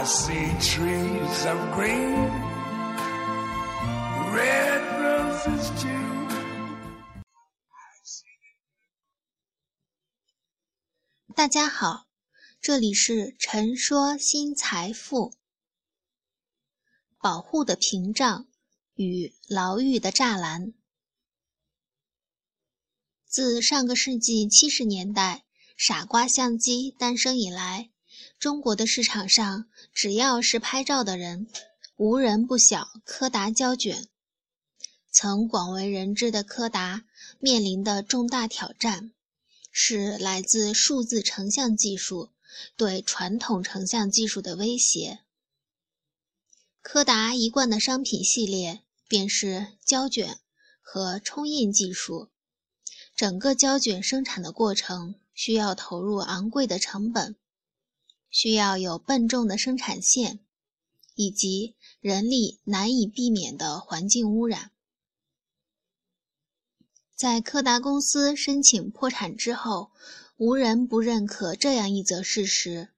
I see trees of green, red roses too. 大家好，这里是陈说新财富。保护的屏障与牢狱的栅栏。自上个世纪七十年代傻瓜相机诞生以来，中国的市场上只要是拍照的人，无人不晓柯达胶卷。曾广为人知的柯达面临的重大挑战，是来自数字成像技术对传统成像技术的威胁。柯达一贯的商品系列便是胶卷和冲印技术，整个胶卷生产的过程需要投入昂贵的成本。需要有笨重的生产线，以及人力难以避免的环境污染。在柯达公司申请破产之后，无人不认可这样一则事实：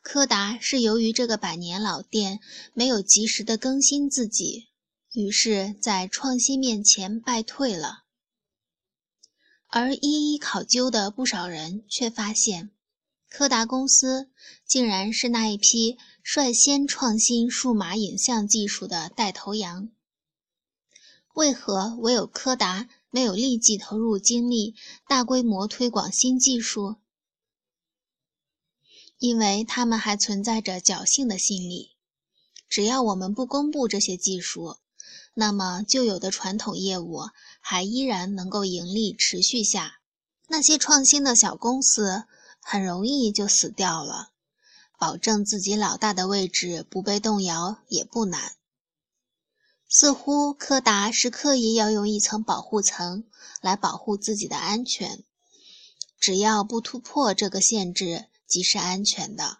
柯达是由于这个百年老店没有及时的更新自己，于是，在创新面前败退了。而一一考究的不少人却发现。柯达公司竟然是那一批率先创新数码影像技术的带头羊。为何唯有柯达没有立即投入精力大规模推广新技术？因为他们还存在着侥幸的心理：只要我们不公布这些技术，那么旧有的传统业务还依然能够盈利持续下。那些创新的小公司。很容易就死掉了，保证自己老大的位置不被动摇也不难。似乎柯达是刻意要用一层保护层来保护自己的安全，只要不突破这个限制即是安全的。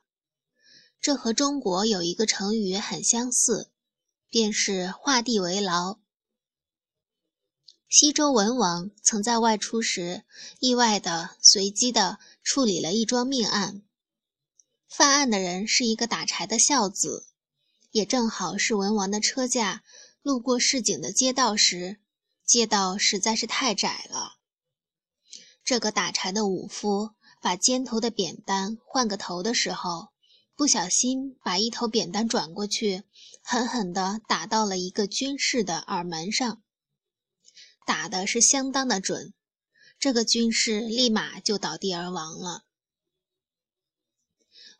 这和中国有一个成语很相似，便是画地为牢。西周文王曾在外出时，意外的、随机的处理了一桩命案。犯案的人是一个打柴的孝子，也正好是文王的车驾路过市井的街道时，街道实在是太窄了。这个打柴的武夫把肩头的扁担换个头的时候，不小心把一头扁担转过去，狠狠地打到了一个军士的耳门上。打的是相当的准，这个军士立马就倒地而亡了。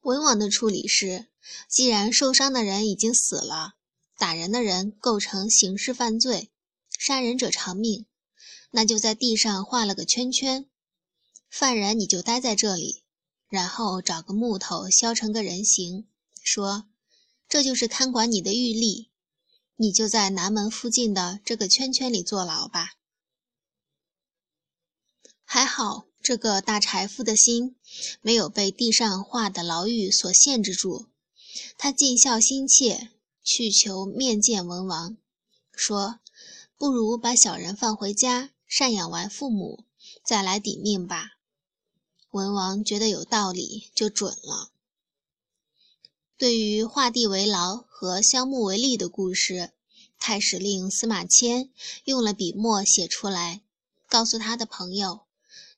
文王的处理是：既然受伤的人已经死了，打人的人构成刑事犯罪，杀人者偿命，那就在地上画了个圈圈，犯人你就待在这里，然后找个木头削成个人形，说这就是看管你的狱吏，你就在南门附近的这个圈圈里坐牢吧。还好，这个大柴夫的心没有被地上画的牢狱所限制住。他尽孝心切，去求面见文王，说：“不如把小人放回家，赡养完父母，再来抵命吧。”文王觉得有道理，就准了。对于画地为牢和削木为利的故事，太史令司马迁用了笔墨写出来，告诉他的朋友。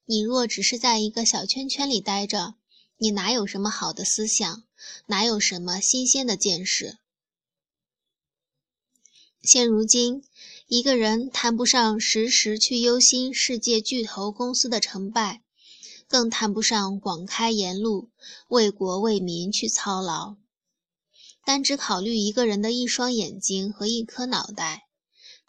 你若只是在一个小圈圈里待着，你哪有什么好的思想，哪有什么新鲜的见识？现如今，一个人谈不上时时去忧心世界巨头公司的成败，更谈不上广开言路为国为民去操劳。单只考虑一个人的一双眼睛和一颗脑袋，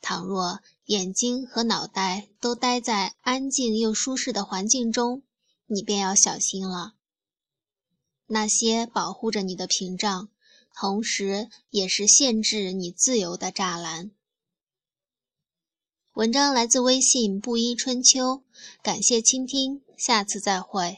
倘若……眼睛和脑袋都待在安静又舒适的环境中，你便要小心了。那些保护着你的屏障，同时也是限制你自由的栅栏。文章来自微信布衣春秋，感谢倾听，下次再会。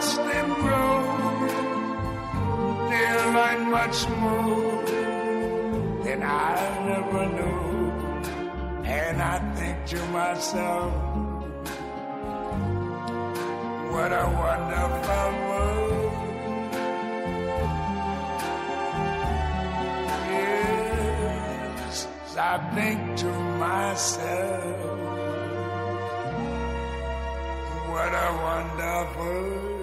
watch them grow. They'll learn much more than I ever knew. And I think to myself, what a wonderful world. Yes, I think to myself, what a wonderful